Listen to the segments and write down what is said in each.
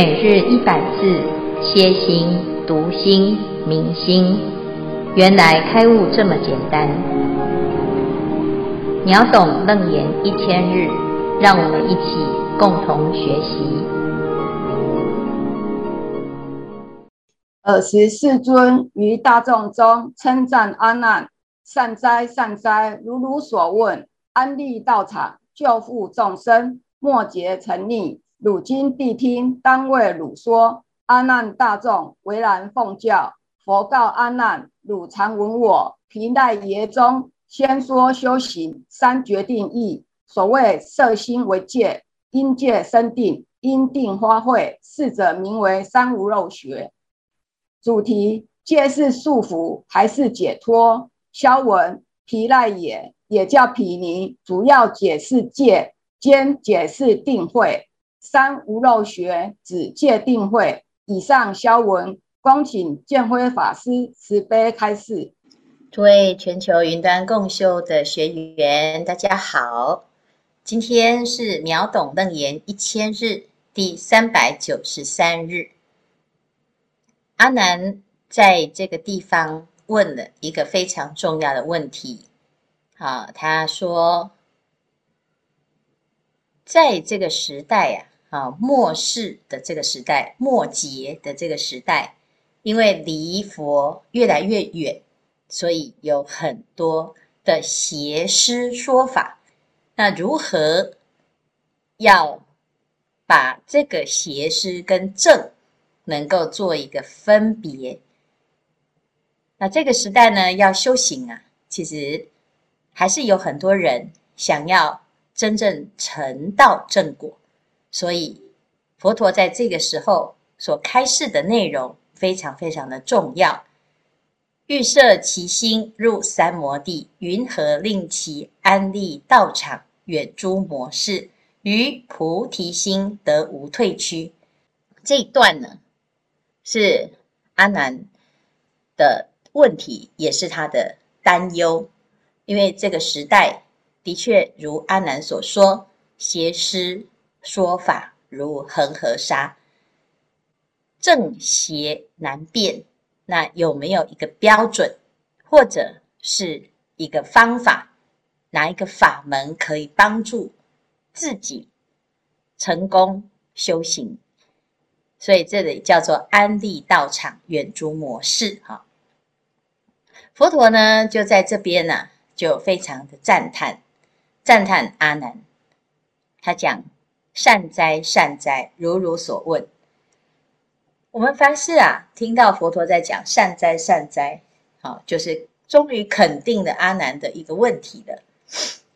每日一百字，歇心、读心、明心，原来开悟这么简单。秒懂楞严一千日，让我们一起共同学习。尔时世尊于大众中称赞阿难：善哉善哉，如汝所问，安立道场，救护众生，末劫成溺。汝今谛听，当为汝说。阿难大众，为然奉教。佛告阿难：汝常闻我毘奈耶中先说修行三决定义。所谓色心为戒，因戒生定，因定花卉，是者名为三无漏学。主题：戒是束缚还是解脱？消文：毘奈耶也叫毗尼，主要解释戒，兼解释定慧。三无漏学指戒定慧。以上消文，恭请建辉法师慈悲开示。诸位全球云端共修的学员，大家好。今天是秒懂楞严一千日第三百九十三日。阿南在这个地方问了一个非常重要的问题。好，他说，在这个时代呀。啊末世的这个时代，末劫的这个时代，因为离佛越来越远，所以有很多的邪师说法。那如何要把这个邪师跟正能够做一个分别？那这个时代呢，要修行啊，其实还是有很多人想要真正成道正果。所以，佛陀在这个时候所开示的内容非常非常的重要。欲摄其心入三摩地，云何令其安立道场，远诸魔事，于菩提心得无退趋？这一段呢，是阿难的问题，也是他的担忧。因为这个时代的确如阿难所说，邪师。说法如恒河沙，正邪难辨。那有没有一个标准，或者是一个方法，哪一个法门可以帮助自己成功修行？所以这里叫做安利道场，远诸模式。哈，佛陀呢就在这边呢、啊，就非常的赞叹，赞叹阿难，他讲。善哉善哉，如汝所问。我们凡事啊，听到佛陀在讲善哉善哉，好，就是终于肯定了阿难的一个问题了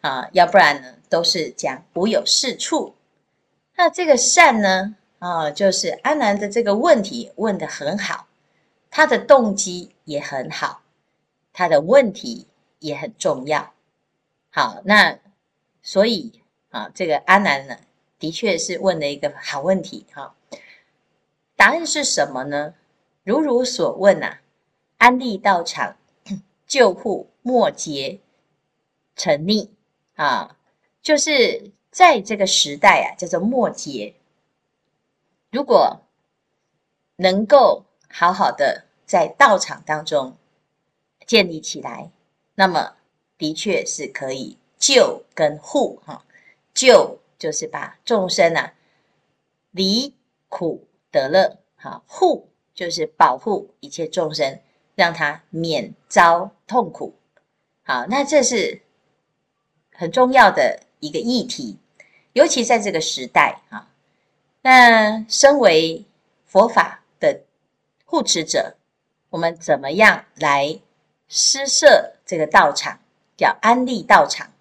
啊，要不然呢，都是讲无有是处。那这个善呢，啊，就是阿难的这个问题问得很好，他的动机也很好，他的问题也很重要。好，那所以啊，这个阿难呢，的确是问了一个好问题哈，答案是什么呢？如汝所问啊，安利道场，救护末劫成立啊，就是在这个时代啊，叫做末劫。如果能够好好的在道场当中建立起来，那么的确是可以救跟护哈，救。就是把众生啊离苦得乐，好护就是保护一切众生，让他免遭痛苦。好，那这是很重要的一个议题，尤其在这个时代啊。那身为佛法的护持者，我们怎么样来施设这个道场？叫安立道场，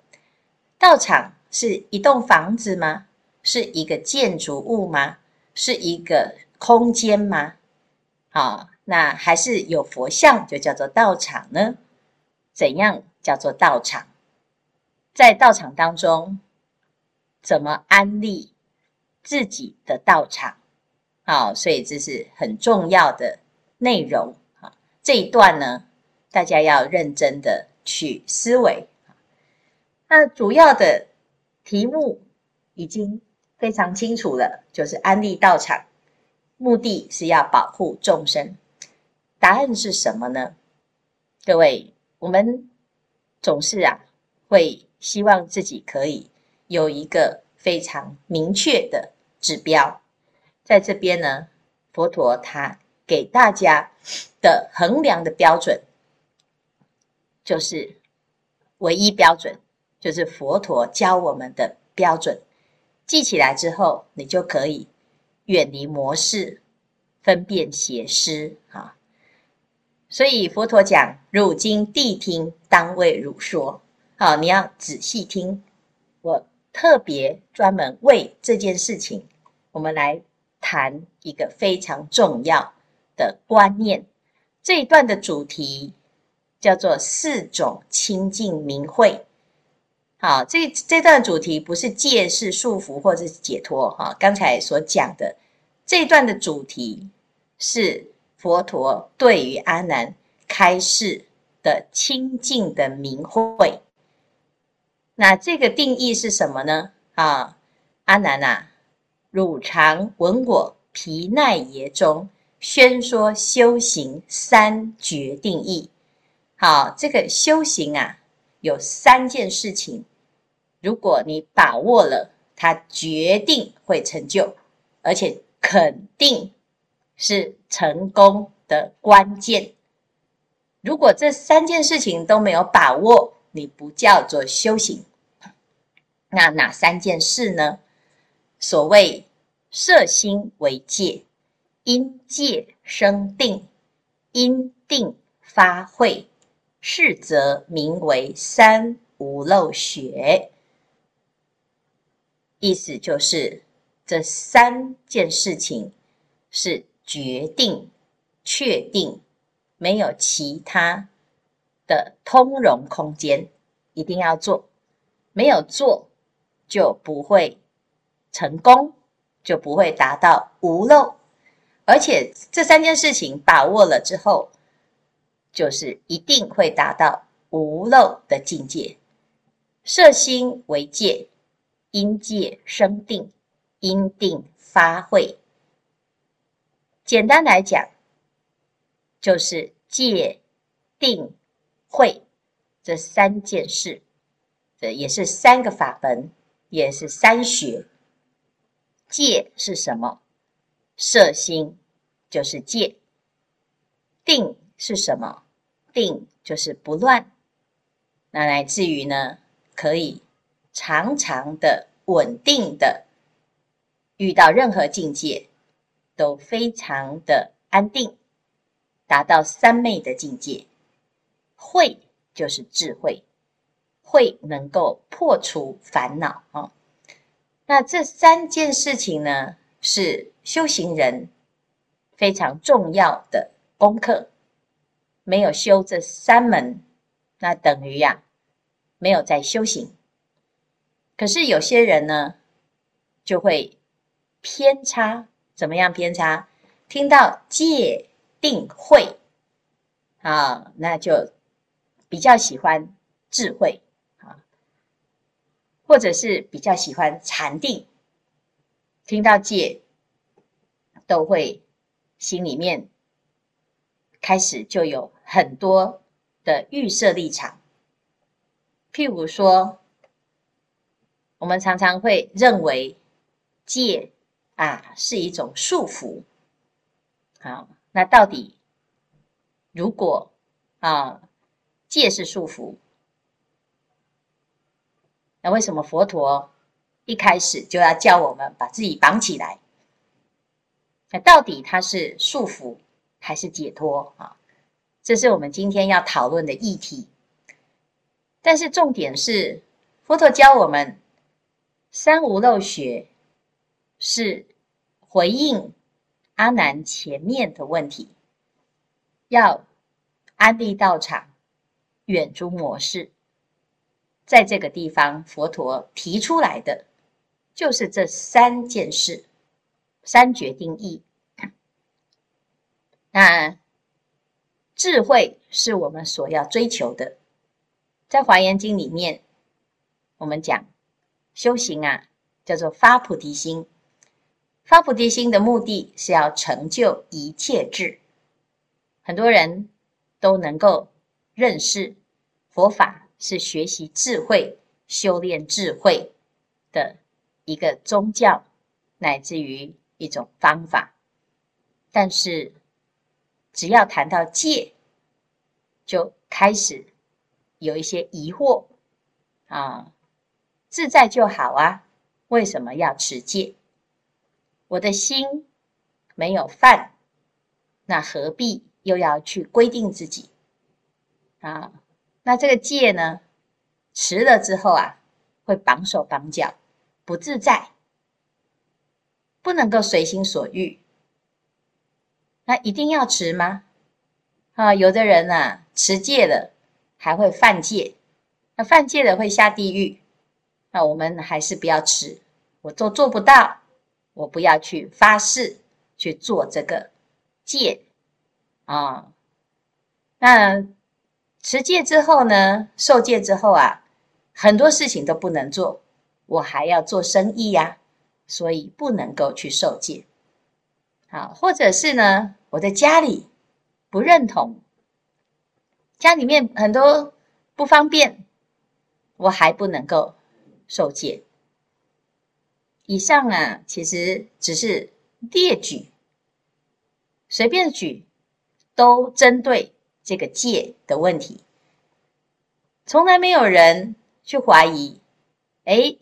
道场。是一栋房子吗？是一个建筑物吗？是一个空间吗？好，那还是有佛像就叫做道场呢？怎样叫做道场？在道场当中，怎么安立自己的道场？好，所以这是很重要的内容。啊，这一段呢，大家要认真的去思维。那主要的。题目已经非常清楚了，就是安利道场，目的是要保护众生。答案是什么呢？各位，我们总是啊，会希望自己可以有一个非常明确的指标。在这边呢，佛陀他给大家的衡量的标准，就是唯一标准，就是佛陀教我们的标准。记起来之后，你就可以远离模式，分辨邪师啊。所以佛陀讲：“汝今谛听，当为汝说。”好，你要仔细听。我特别专门为这件事情，我们来谈一个非常重要的观念。这一段的主题叫做“四种清净明慧”。好，这这段主题不是戒是束缚或者是解脱哈。刚才所讲的这段的主题是佛陀对于阿难开示的清净的明慧。那这个定义是什么呢？啊，阿难啊，汝常闻我毗奈耶中宣说修行三决定义。好，这个修行啊，有三件事情。如果你把握了，它决定会成就，而且肯定是成功的关键。如果这三件事情都没有把握，你不叫做修行。那哪三件事呢？所谓色心为戒，因戒生定，因定发慧，是则名为三无漏学。意思就是，这三件事情是决定、确定，没有其他的通融空间，一定要做。没有做，就不会成功，就不会达到无漏。而且这三件事情把握了之后，就是一定会达到无漏的境界。摄心为戒。因戒生定，因定发慧。简单来讲，就是戒、定、慧这三件事，这也是三个法门，也是三学。戒是什么？摄心就是戒。定是什么？定就是不乱。那来自于呢，可以。常常的稳定的，遇到任何境界都非常的安定，达到三昧的境界。慧就是智慧，慧能够破除烦恼啊。那这三件事情呢，是修行人非常重要的功课。没有修这三门，那等于呀、没有在修行。可是有些人呢，就会偏差，怎么样偏差？听到戒定慧，啊，那就比较喜欢智慧啊，或者是比较喜欢禅定。听到戒，都会心里面开始就有很多的预设立场，譬如说。我们常常会认为戒啊是一种束缚。好，那到底如果啊戒是束缚，那为什么佛陀一开始就要叫我们把自己绑起来？那到底它是束缚还是解脱啊？这是我们今天要讨论的议题。但是重点是佛陀教我们。三无漏学是回应阿难前面的问题，要安立道场，远诸模式。在这个地方，佛陀提出来的就是这三件事，三决定义。那智慧是我们所要追求的，在《华严经》里面，我们讲。修行啊，叫做发菩提心。发菩提心的目的是要成就一切智。很多人都能够认识佛法是学习智慧、修炼智慧的一个宗教，乃至于一种方法。但是，只要谈到戒，就开始有一些疑惑啊，自在就好啊，为什么要持戒？我的心没有犯，那何必又要去规定自己啊？那这个戒呢，持了之后啊，会绑手绑脚，不自在，不能够随心所欲。那一定要持吗？啊，有的人啊，持戒了还会犯戒，那犯戒了会下地狱。那我们还是不要持，我都做不到，我不要去发誓去做这个戒啊。那持戒之后呢，受戒之后啊，很多事情都不能做，我还要做生意呀，所以不能够去受戒。好，或者是呢，我在家里不认同，家里面很多不方便，我还不能够受戒。以上啊，其实只是列举，随便举，都针对这个戒的问题，从来没有人去怀疑，哎，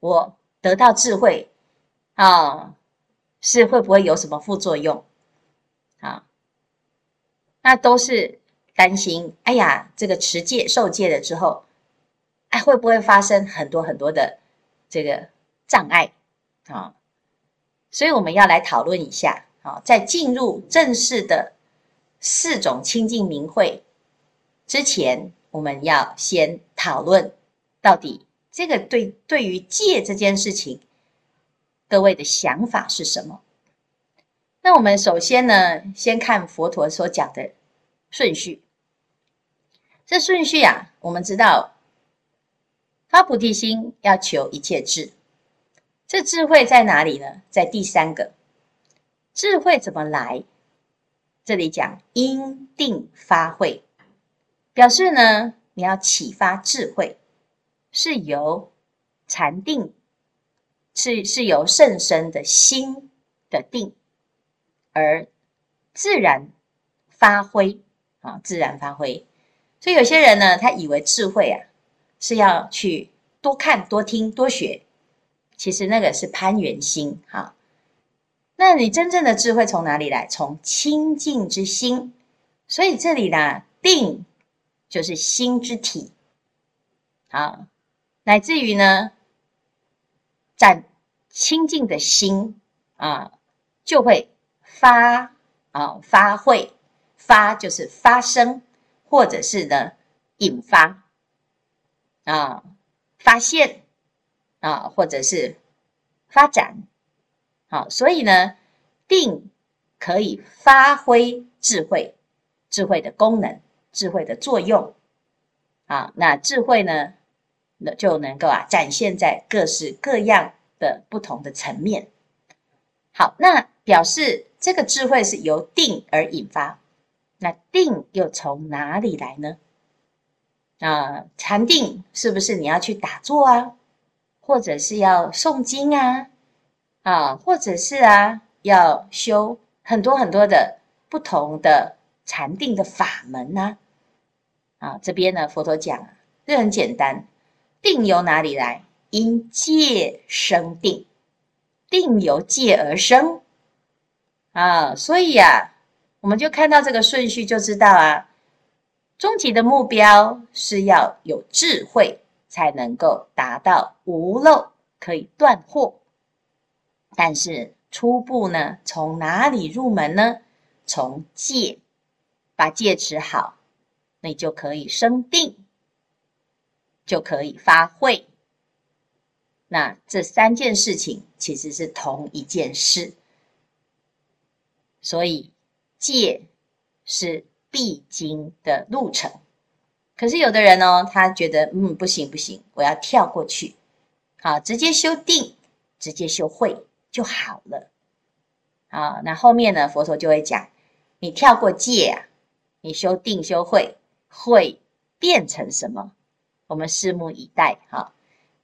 我得到智慧啊。是会不会有什么副作用？啊，那都是担心。哎呀，这个持戒受戒了之后，哎，会不会发生很多很多的这个障碍？啊，所以我们要来讨论一下。啊，在进入正式的四种清净明慧之前，我们要先讨论到底这个对对于戒这件事情。各位的想法是什么？那我们首先呢，先看佛陀所讲的顺序。这顺序啊，我们知道发菩提心要求一切智，这智慧在哪里呢？在第三个，智慧怎么来？这里讲因定发慧，表示呢，你要启发智慧，是由禅定。是是由甚深的心的定而自然发挥啊，自然发挥。所以有些人呢，他以为智慧啊是要去多看、多听、多学，其实那个是攀缘心哈。那你真正的智慧从哪里来？从清净之心。所以这里呢，定就是心之体，啊，乃至于呢。在清净的心啊，就会发啊发慧，发就是发生，或者是呢引发啊发现啊，或者是发展。好，所以呢，定可以发挥智慧，智慧的功能，智慧的作用。啊，那智慧呢？那就能够啊展现在各式各样的不同的层面。好，那表示这个智慧是由定而引发。那定又从哪里来呢？啊，禅定是不是你要去打坐啊，或者是要诵经啊，啊，或者是啊要修很多很多的不同的禅定的法门呢？啊，这边呢佛陀讲，这很简单。定由哪里来？因戒生定，定由戒而生啊！所以啊，我们就看到这个顺序，就知道啊，终极的目标是要有智慧，才能够达到无漏，可以断惑。但是初步呢，从哪里入门呢？从戒，把戒持好，你就可以生定。就可以发慧。那这三件事情其实是同一件事，所以戒是必经的路程。可是有的人呢，他觉得嗯，不行不行，我要跳过去，好，直接修定，直接修慧就好了。啊。那后面呢，佛陀就会讲，你跳过戒啊，你修定修慧会变成什么？我们拭目以待哈。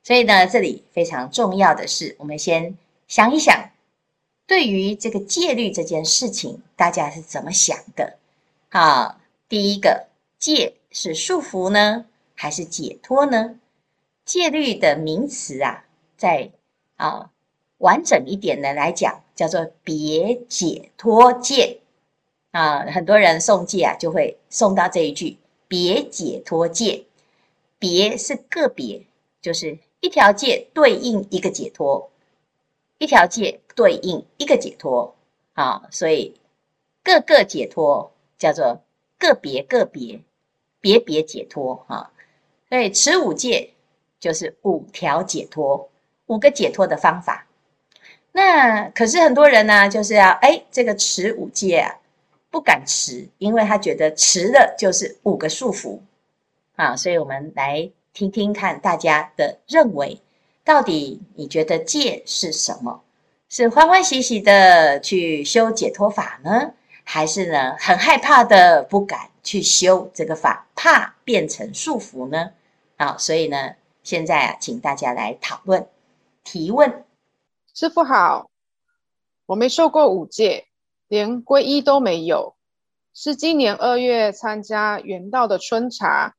所以呢，这里非常重要的是，我们先想一想，对于这个戒律这件事情，大家是怎么想的？好，第一个，戒是束缚呢，还是解脱呢？戒律的名词啊，在啊完整一点的来讲，叫做别解脱戒啊。很多人诵戒啊，就会诵到这一句“别解脱戒”。别是个别，就是一条戒对应一个解脱，一条戒对应一个解脱啊。所以各个解脱叫做个别个别，别别解脱啊。所以持五戒。就是五条解脱，五个解脱的方法。那可是很多人呢，就是要哎，这个持五戒啊，不敢持，因为他觉得持的就是五个束缚啊。所以我们来听听看大家的认为，到底你觉得戒是什么？是欢欢喜喜的去修解脱法呢，还是呢很害怕的不敢去修这个法，怕变成束缚呢？啊，所以呢。现在啊，请大家来讨论、提问。师父好，我没受过五戒，连皈依都没有，是今年二月参加圆道的春茶，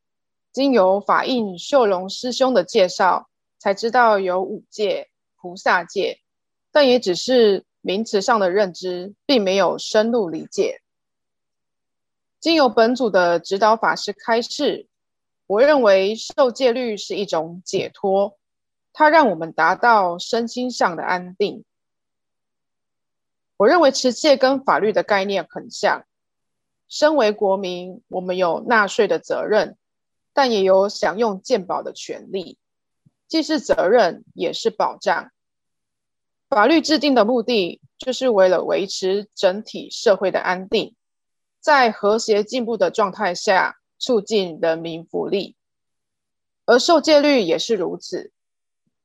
经由法印秀荣师兄的介绍，才知道有五戒、菩萨戒，但也只是名词上的认知，并没有深入理解。经由本组的指导法师开示。我认为受戒律是一种解脱，它让我们达到身心上的安定。我认为持戒跟法律的概念很像。身为国民，我们有纳税的责任，但也有享用健保的权利，既是责任，也是保障。法律制定的目的，就是为了维持整体社会的安定，在和谐进步的状态下。促进人民福利，而受戒律也是如此。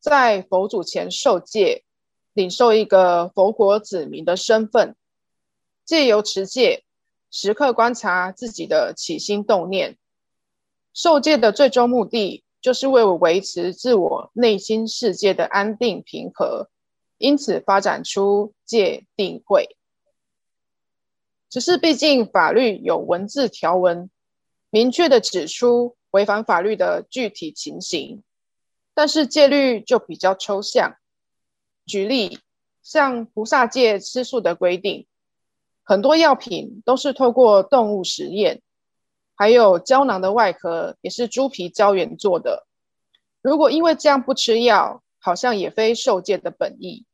在佛祖前受戒，领受一个佛国子民的身份，借由持戒，时刻观察自己的起心动念。受戒的最终目的，就是为了维持自我内心世界的安定平和，因此发展出戒定慧。只是毕竟法律有文字条文。明确的指出违反法律的具体情形，但是戒律就比较抽象。举例，像菩萨戒吃素的规定，很多药品都是透过动物实验，还有胶囊的外壳也是猪皮胶原做的。如果因为这样不吃药，好像也非受戒的本意。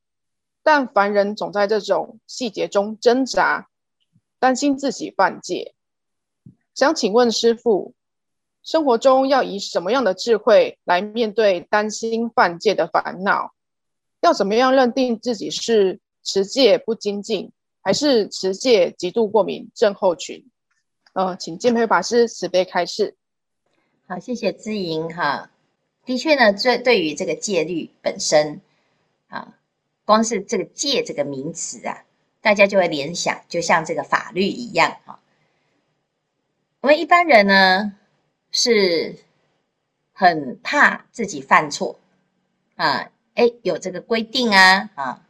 但凡人总在这种细节中挣扎，担心自己犯戒。想请问师父，生活中要以什么样的智慧来面对担心犯戒的烦恼？要怎么样认定自己是持戒不精进，还是持戒极度过敏症候群？呃，请见辉法师慈悲开示。好，谢谢知莹哈。的确呢，这对于这个戒律本身，光是这个戒这个名词啊，大家就会联想，就像这个法律一样哈。我们一般人呢，是很怕自己犯错啊，诶，有这个规定啊，啊，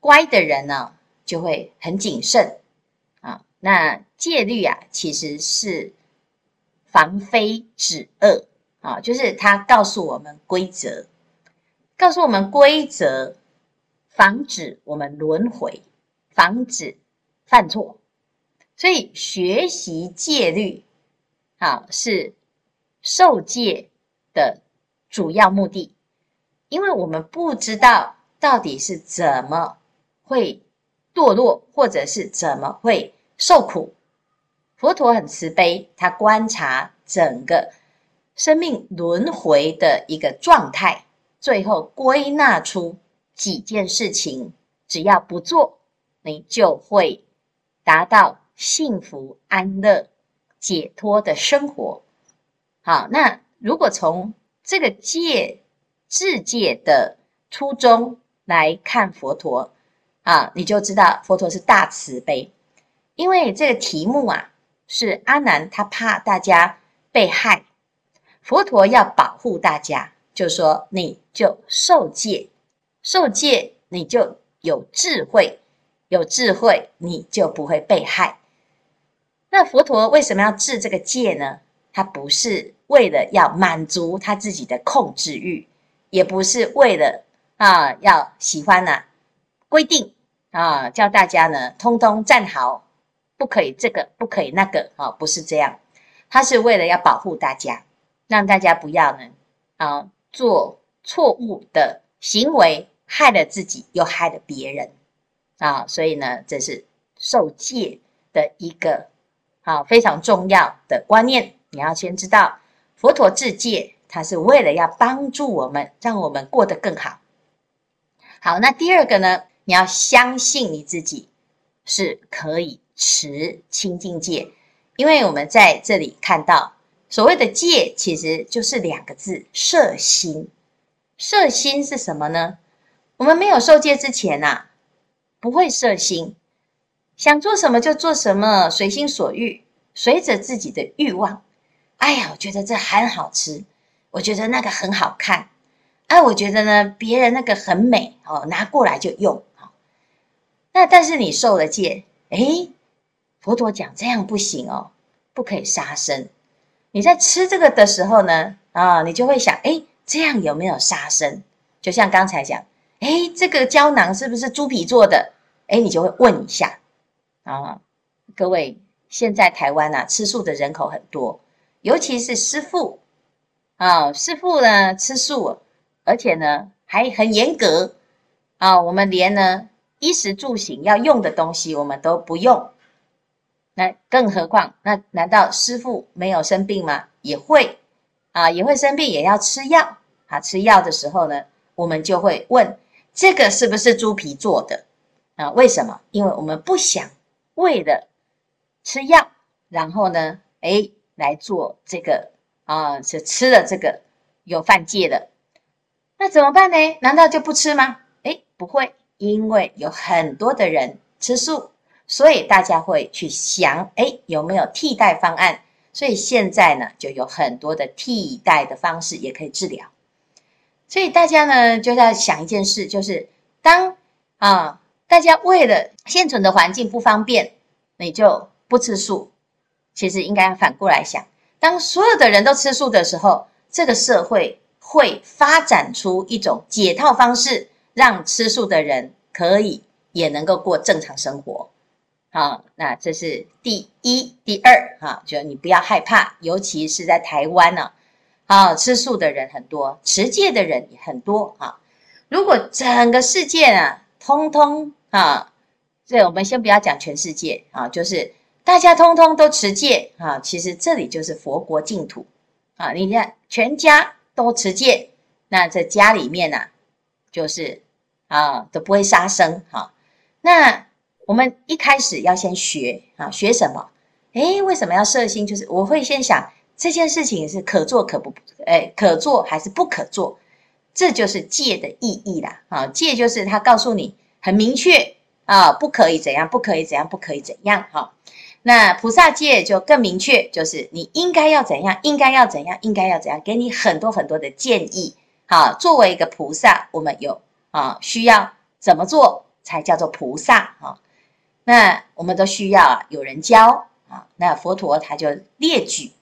乖的人呢就会很谨慎啊。那戒律啊，其实是防非止恶啊，就是它告诉我们规则，告诉我们规则，防止我们轮回，防止犯错。所以学习戒律。好，是受戒的主要目的，因为我们不知道到底是怎么会堕落，或者是怎么会受苦。佛陀很慈悲，他观察整个生命轮回的一个状态，最后归纳出几件事情，只要不做，你就会达到幸福安乐。解脱的生活，好，那如果从这个戒、制戒的初衷来看，佛陀啊，你就知道佛陀是大慈悲。因为这个题目啊，是阿难他怕大家被害，佛陀要保护大家，就说你就受戒，受戒你就有智慧，有智慧你就不会被害。那佛陀为什么要制这个戒呢？他不是为了要满足他自己的控制欲，也不是为了啊要喜欢呐、啊、规定啊叫大家呢通通站好。不可以这个，不可以那个，啊，不是这样，他是为了要保护大家，让大家不要呢，啊，做错误的行为，害了自己又害了别人，啊，所以呢，这是受戒的一个啊非常重要的观念，你要先知道，佛陀制戒，他是为了要帮助我们，让我们过得更好。好，那第二个呢，你要相信你自己是可以。持清净戒，因为我们在这里看到所谓的戒，其实就是两个字：摄心。摄心是什么呢？我们没有受戒之前呐、啊，不会设心，想做什么就做什么，随心所欲，随着自己的欲望。哎呀，我觉得这很好吃，我觉得那个很好看，哎，我觉得呢，别人那个很美哦，拿过来就用。那但是你受了戒，诶佛陀讲这样不行哦，不可以杀生。你在吃这个的时候呢，啊，你就会想，哎，这样有没有杀生？就像刚才讲，哎，这个胶囊是不是猪皮做的？哎，你就会问一下啊。各位，现在台湾啊，吃素的人口很多，尤其是师父啊，师父呢吃素，而且呢还很严格啊。我们连呢衣食住行要用的东西，我们都不用。那更何况，那难道师父没有生病吗？也会啊，也会生病，也要吃药啊。吃药的时候呢，我们就会问：这个是不是猪皮做的啊？为什么？因为我们不想为了吃药，然后呢，诶，来做这个啊，是吃了这个有犯戒的，那怎么办呢？难道就不吃吗？诶，不会，因为有很多的人吃素。所以大家会去想，哎，有没有替代方案？所以现在呢，就有很多的替代的方式也可以治疗。所以大家呢，就在想一件事，就是当啊，大家为了现存的环境不方便，你就不吃素。其实应该反过来想，当所有的人都吃素的时候，这个社会会发展出一种解套方式，让吃素的人可以也能够过正常生活。好，那这是第一、第二，哈，就你不要害怕，尤其是在台湾呢，啊，啊吃素的人很多，持戒的人也很多，啊，如果整个世界啊，通通啊，这我们先不要讲全世界啊，就是大家通通都持戒啊，其实这里就是佛国净土啊，你看全家都持戒，那在家里面呢，就是啊，都不会杀生，哈，那。我们一开始要先学啊，学什么？诶，为什么要摄心？就是我会先想这件事情是可做可不，诶，可做还是不可做？这就是戒的意义啦。啊，戒就是他告诉你很明确啊，不可以怎样，不可以怎样，不可以怎样。哈，那菩萨戒就更明确，就是你应该要怎样，应该要怎样，应该要怎样，给你很多很多的建议。好，作为一个菩萨，我们有啊，需要怎么做才叫做菩萨？哈。那我们都需要，有人教啊。那佛陀他就列举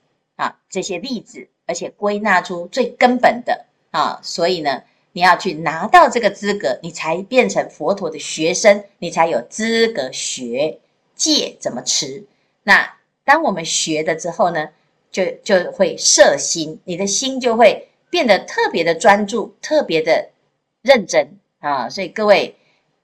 啊这些例子，而且归纳出最根本的啊。所以呢，你要去拿到这个资格，你才变成佛陀的学生，你才有资格学戒怎么持。那当我们学了之后呢，就就会摄心，你的心就会变得特别的专注，特别的认真啊。所以各位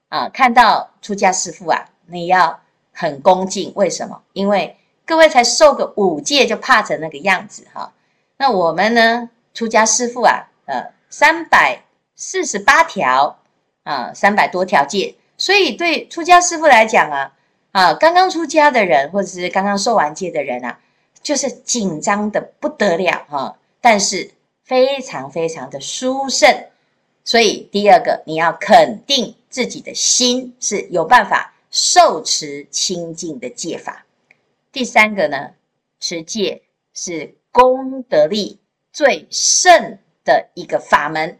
啊，看到出家师父啊。你要很恭敬，为什么？因为各位才受个五戒就怕成那个样子哈。那我们呢？出家师父啊，呃，三百四十八条啊，三百多条戒。所以对出家师父来讲啊，啊，刚刚出家的人或者是刚刚受完戒的人啊，就是紧张的不得了哈。但是非常非常的殊胜，所以第二个，你要肯定自己的心是有办法受持清净的戒法。第三个呢，持戒是功德力最盛的一个法门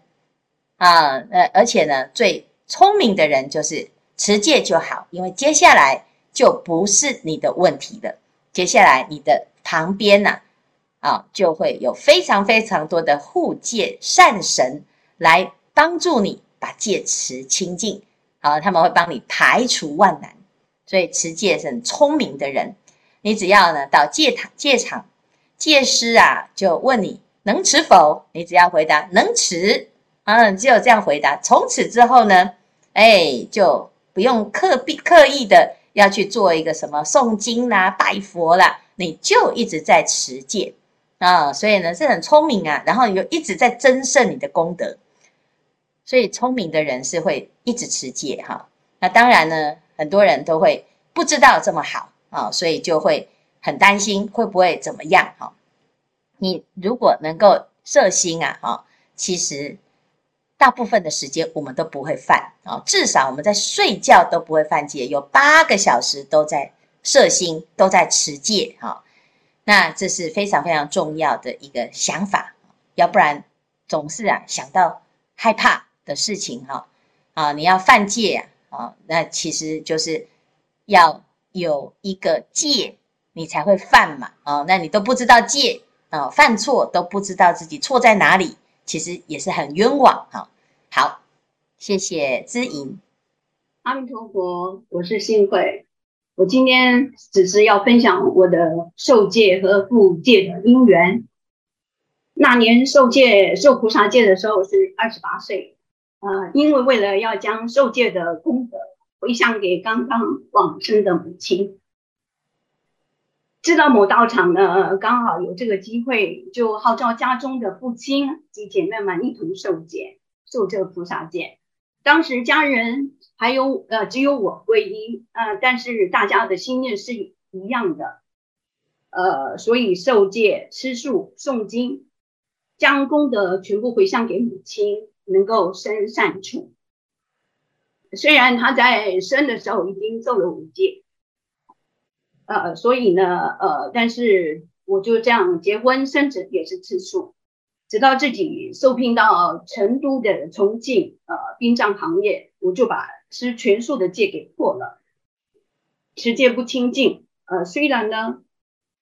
啊，呃，而且呢，最聪明的人就是持戒就好，因为接下来就不是你的问题了。接下来你的旁边呢，啊，就会有非常非常多的护戒善神来帮助你把戒持清净。好，啊，他们会帮你排除万难。所以持戒是很聪明的人，你只要呢到戒堂戒场，戒师啊就问你能持否，你只要回答能持。嗯，只有这样回答。从此之后呢，哎，就不用刻意刻意的要去做一个什么诵经啦、拜佛啦，你就一直在持戒啊。所以呢，是很聪明啊。然后你就一直在增盛你的功德。所以聪明的人是会一直持戒哈。那当然呢，很多人都会不知道这么好啊，所以就会很担心会不会怎么样哈。你如果能够摄心啊，哈，其实。大部分的时间我们都不会犯啊，至少我们在睡觉都不会犯戒，有八个小时都在摄心，都在持戒哈。那这是非常非常重要的一个想法，要不然总是啊想到害怕的事情哈啊，你要犯戒啊，那其实就是要有一个戒，你才会犯嘛啊，那你都不知道戒啊，犯错都不知道自己错在哪里。其实也是很冤枉哈。好，谢谢知莹。阿弥陀佛，我是幸慧。我今天只是要分享我的受戒和复戒的因缘。那年受戒受菩萨戒的时候是二十八岁，呃，因为为了要将受戒的功德回向给刚刚往生的母亲。知道某道场呢，刚好有这个机会，就号召家中的父亲及姐妹们一同受戒，受这个菩萨戒。当时家人还有呃只有我皈依，呃，但是大家的心念是一样的，呃，所以受戒、吃素、诵经，将功德全部回向给母亲，能够生善处。虽然他在生的时候已经受了五戒。呃，所以呢，呃，但是我就这样结婚生子也是吃素，直到自己受聘到成都的重庆呃殡葬行业，我就把吃全素的戒给破了。持戒不清净，呃，虽然呢，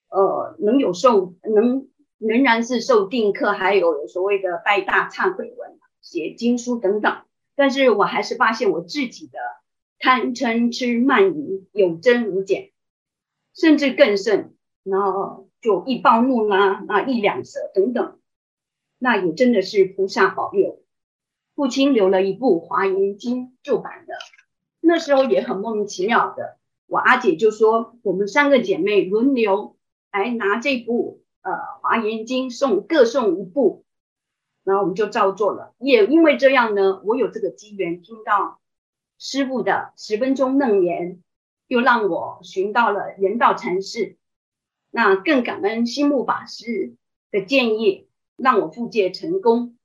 呃，能有受能仍然是受定课，还有所谓的拜大忏悔文、写经书等等，但是我还是发现我自己的贪嗔痴慢疑有增无减。甚至更甚，然后就易暴怒啦，啊，易两舌等等，那也真的是菩萨保佑。父亲留了一部《华严经》旧版的，那时候也很莫名其妙的，我阿姐就说，我们三个姐妹轮流来拿这部呃《华严经》送各送一部，然后我们就照做了。也因为这样呢，我有这个机缘听到师傅的十分钟楞严。又让我寻到了人道禅师，那更感恩心木法师的建议，让我复戒成功。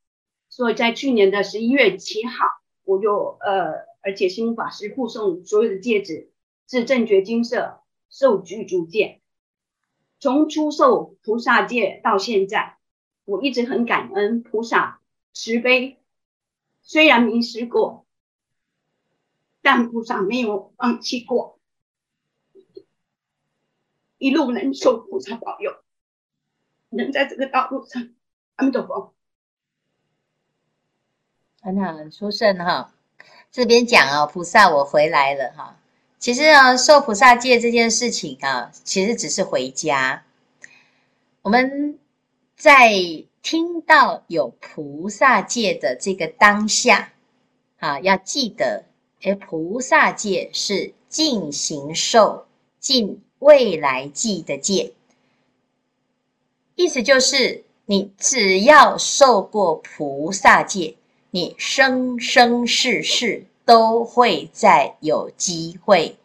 所以在去年的十一月七号，我就呃，而且心木法师护送所有的戒指至正觉金舍受具足戒。从出受菩萨戒到现在，我一直很感恩菩萨慈悲，虽然迷失过，但菩萨没有放弃过。一路能受菩萨保佑，能在这个道路上，阿弥陀佛。很好，很殊胜哈。这边讲啊，菩萨我回来了哈。其实啊，受菩萨戒这件事情啊，其实只是回家。我们在听到有菩萨戒的这个当下啊，要记得，哎，菩萨戒是尽行受尽。未来际的戒，意思就是你只要受过菩萨戒，你生生世世都会再有机会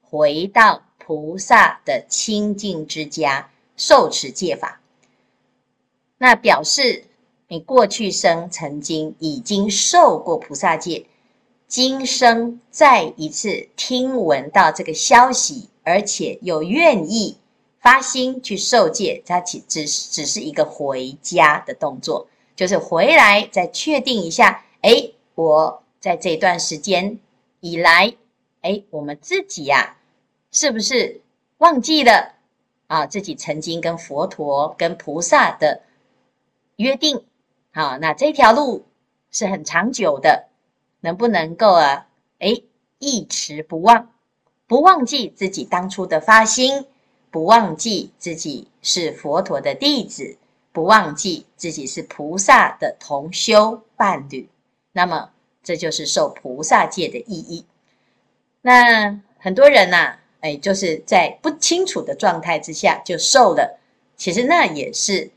回到菩萨的清净之家受持戒法。那表示你过去生曾经已经受过菩萨戒，今生再一次听闻到这个消息，而且又愿意发心去受戒，它只只只是一个回家的动作，就是回来再确定一下，哎，我在这段时间以来，哎，我们自己呀、啊，是不是忘记了？啊，自己曾经跟佛陀、跟菩萨的约定，好，那这条路是很长久的，能不能够啊？哎，一持不忘，不忘记自己当初的发心，不忘记自己是佛陀的弟子，不忘记自己是菩萨的同修伴侣，那么这就是受菩萨戒的意义。那很多人呐、啊。哎，就是在不清楚的状态之下就受了，其实那也是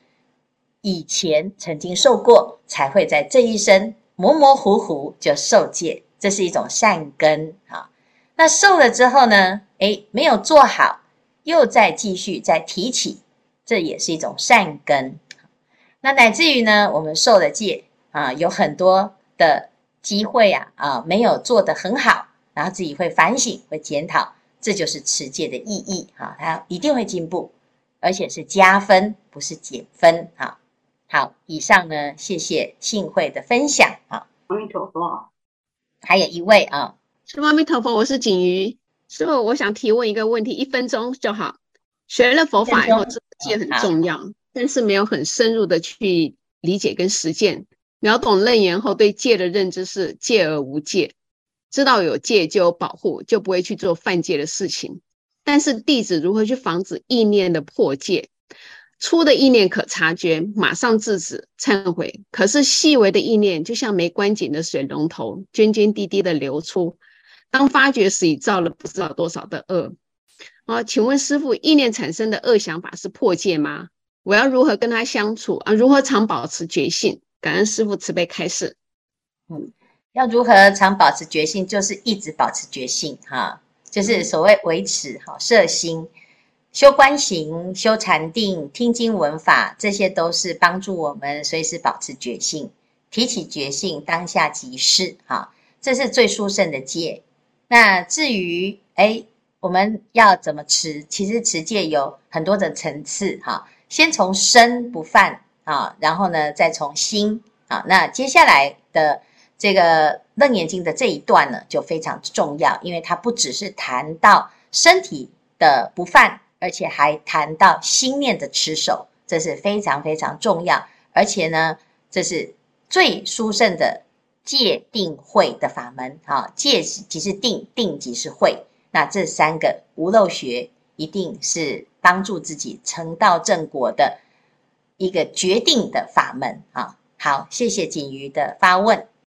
以前曾经受过，才会在这一生模模糊糊就受戒，这是一种善根啊。那受了之后呢？哎，没有做好，又再继续再提起，这也是一种善根。那乃至于呢，我们受了戒啊，有很多的机会啊啊，没有做得很好，然后自己会反省，会检讨。这就是持戒的意义哈，它一定会进步，而且是加分，不是减分哈。好，以上呢，谢谢幸慧的分享啊。阿弥陀佛。还有一位啊，是阿弥陀佛，我是锦瑜，师父，我想提问一个问题，一分钟就好。学了佛法以后，这戒很重要，但是没有很深入的去理解跟实践。秒懂楞严后，对戒的认知是戒而无戒。知道有戒就有保护，就不会去做犯戒的事情。但是弟子如何去防止意念的破戒？粗的意念可察觉，马上制止忏悔。可是细微的意念就像没关紧的水龙头，涓涓滴滴的流出。当发觉时，已造了不知道多少的恶。啊，请问师父，意念产生的恶想法是破戒吗？我要如何跟他相处啊？如何常保持觉性？感恩师父慈悲开示。嗯。要如何常保持觉性？就是一直保持觉性，哈，就是所谓维持哈摄心、修观行、修禅定、听经闻法，这些都是帮助我们随时保持觉性。提起觉性，当下即是，哈，这是最殊胜的戒。那至于哎，我们要怎么持？其实持戒有很多的层次，哈，先从身不犯啊，然后呢，再从心啊，那接下来的。这个《楞严经》的这一段呢，就非常重要，因为它不只是谈到身体的不犯，而且还谈到心念的持守，这是非常非常重要。而且呢，这是最殊胜的戒定慧的法门啊！戒即是定，定即是慧，那这三个无漏学，一定是帮助自己成道正果的一个决定的法门啊！好，谢谢锦瑜的发问。